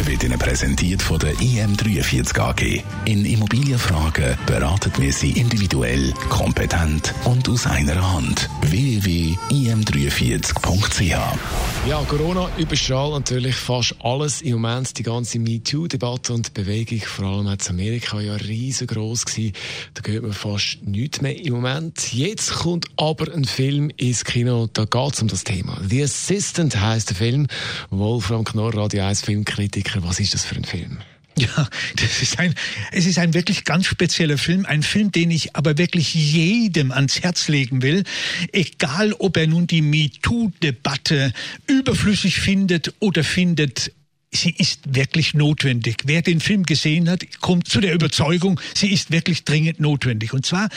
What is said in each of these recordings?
wird Ihnen präsentiert von der IM43 AG. In Immobilienfragen beraten wir Sie individuell, kompetent und aus einer Hand. www.im43.ch Ja, Corona überstrahlt natürlich fast alles im Moment. Die ganze MeToo-Debatte und Bewegung, vor allem in Amerika, ja riesengroß gewesen. Da hört man fast nichts mehr im Moment. Jetzt kommt aber ein Film ins Kino, da geht es um das Thema. The Assistant heißt der Film. Wolfram Knorr, Radio 1 Filmkritiker Musiker, was ist das für ein Film? Ja, das ist ein, es ist ein wirklich ganz spezieller Film, ein Film, den ich aber wirklich jedem ans Herz legen will, egal ob er nun die MeToo-Debatte überflüssig findet oder findet, sie ist wirklich notwendig. Wer den Film gesehen hat, kommt zu der Überzeugung, sie ist wirklich dringend notwendig. Und zwar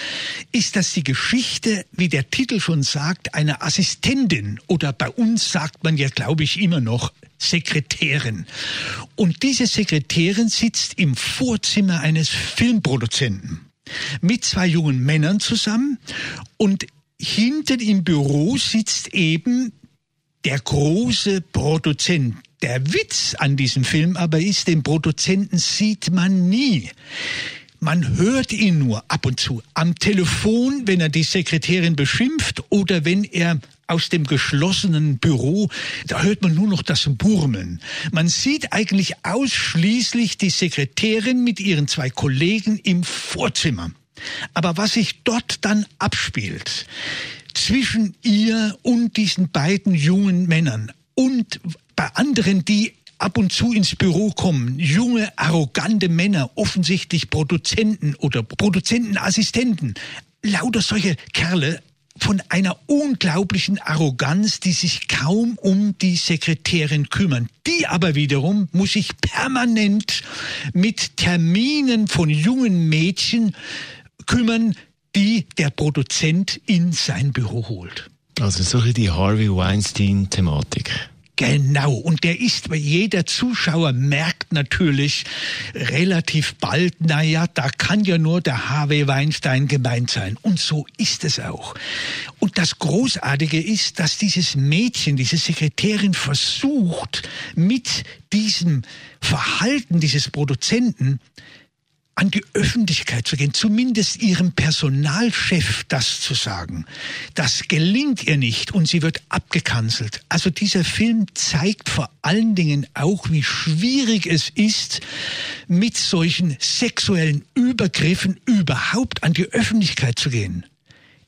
ist das die Geschichte, wie der Titel schon sagt, einer Assistentin oder bei uns sagt man ja, glaube ich, immer noch Sekretärin. Und diese Sekretärin sitzt im Vorzimmer eines Filmproduzenten mit zwei jungen Männern zusammen und hinten im Büro sitzt eben der große Produzent. Der Witz an diesem Film aber ist, den Produzenten sieht man nie. Man hört ihn nur ab und zu am Telefon, wenn er die Sekretärin beschimpft oder wenn er aus dem geschlossenen Büro, da hört man nur noch das Burmeln. Man sieht eigentlich ausschließlich die Sekretärin mit ihren zwei Kollegen im Vorzimmer. Aber was sich dort dann abspielt, zwischen ihr und diesen beiden jungen Männern und bei anderen, die ab und zu ins Büro kommen, junge, arrogante Männer, offensichtlich Produzenten oder Produzentenassistenten, lauter solche Kerle, von einer unglaublichen Arroganz, die sich kaum um die Sekretärin kümmern. Die aber wiederum muss sich permanent mit Terminen von jungen Mädchen kümmern, die der Produzent in sein Büro holt. Also so die Harvey Weinstein-Thematik. Genau. Und der ist, jeder Zuschauer merkt natürlich relativ bald, naja, da kann ja nur der Harvey Weinstein gemeint sein. Und so ist es auch. Und das Großartige ist, dass dieses Mädchen, diese Sekretärin versucht, mit diesem Verhalten dieses Produzenten an die Öffentlichkeit zu gehen, zumindest ihrem Personalchef das zu sagen. Das gelingt ihr nicht und sie wird abgekanzelt. Also dieser Film zeigt vor allen Dingen auch, wie schwierig es ist, mit solchen sexuellen Übergriffen überhaupt an die Öffentlichkeit zu gehen.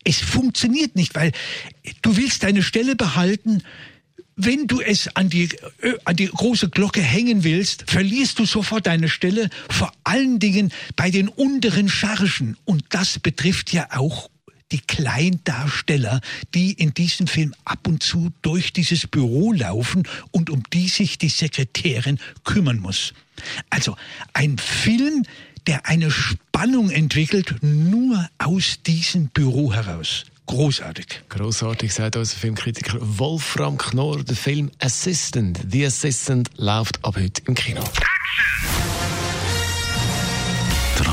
Es funktioniert nicht, weil du willst deine Stelle behalten, wenn du es an die, äh, an die große Glocke hängen willst, verlierst du sofort deine Stelle, vor allen Dingen bei den unteren Chargen. Und das betrifft ja auch die Kleindarsteller, die in diesem Film ab und zu durch dieses Büro laufen und um die sich die Sekretärin kümmern muss. Also ein Film, der eine Spannung entwickelt, nur aus diesem Büro heraus. Großartig. Großartig, sagt unser Filmkritiker Wolfram Knorr. Der Film Assistant, The Assistant, läuft ab heute im Kino. Die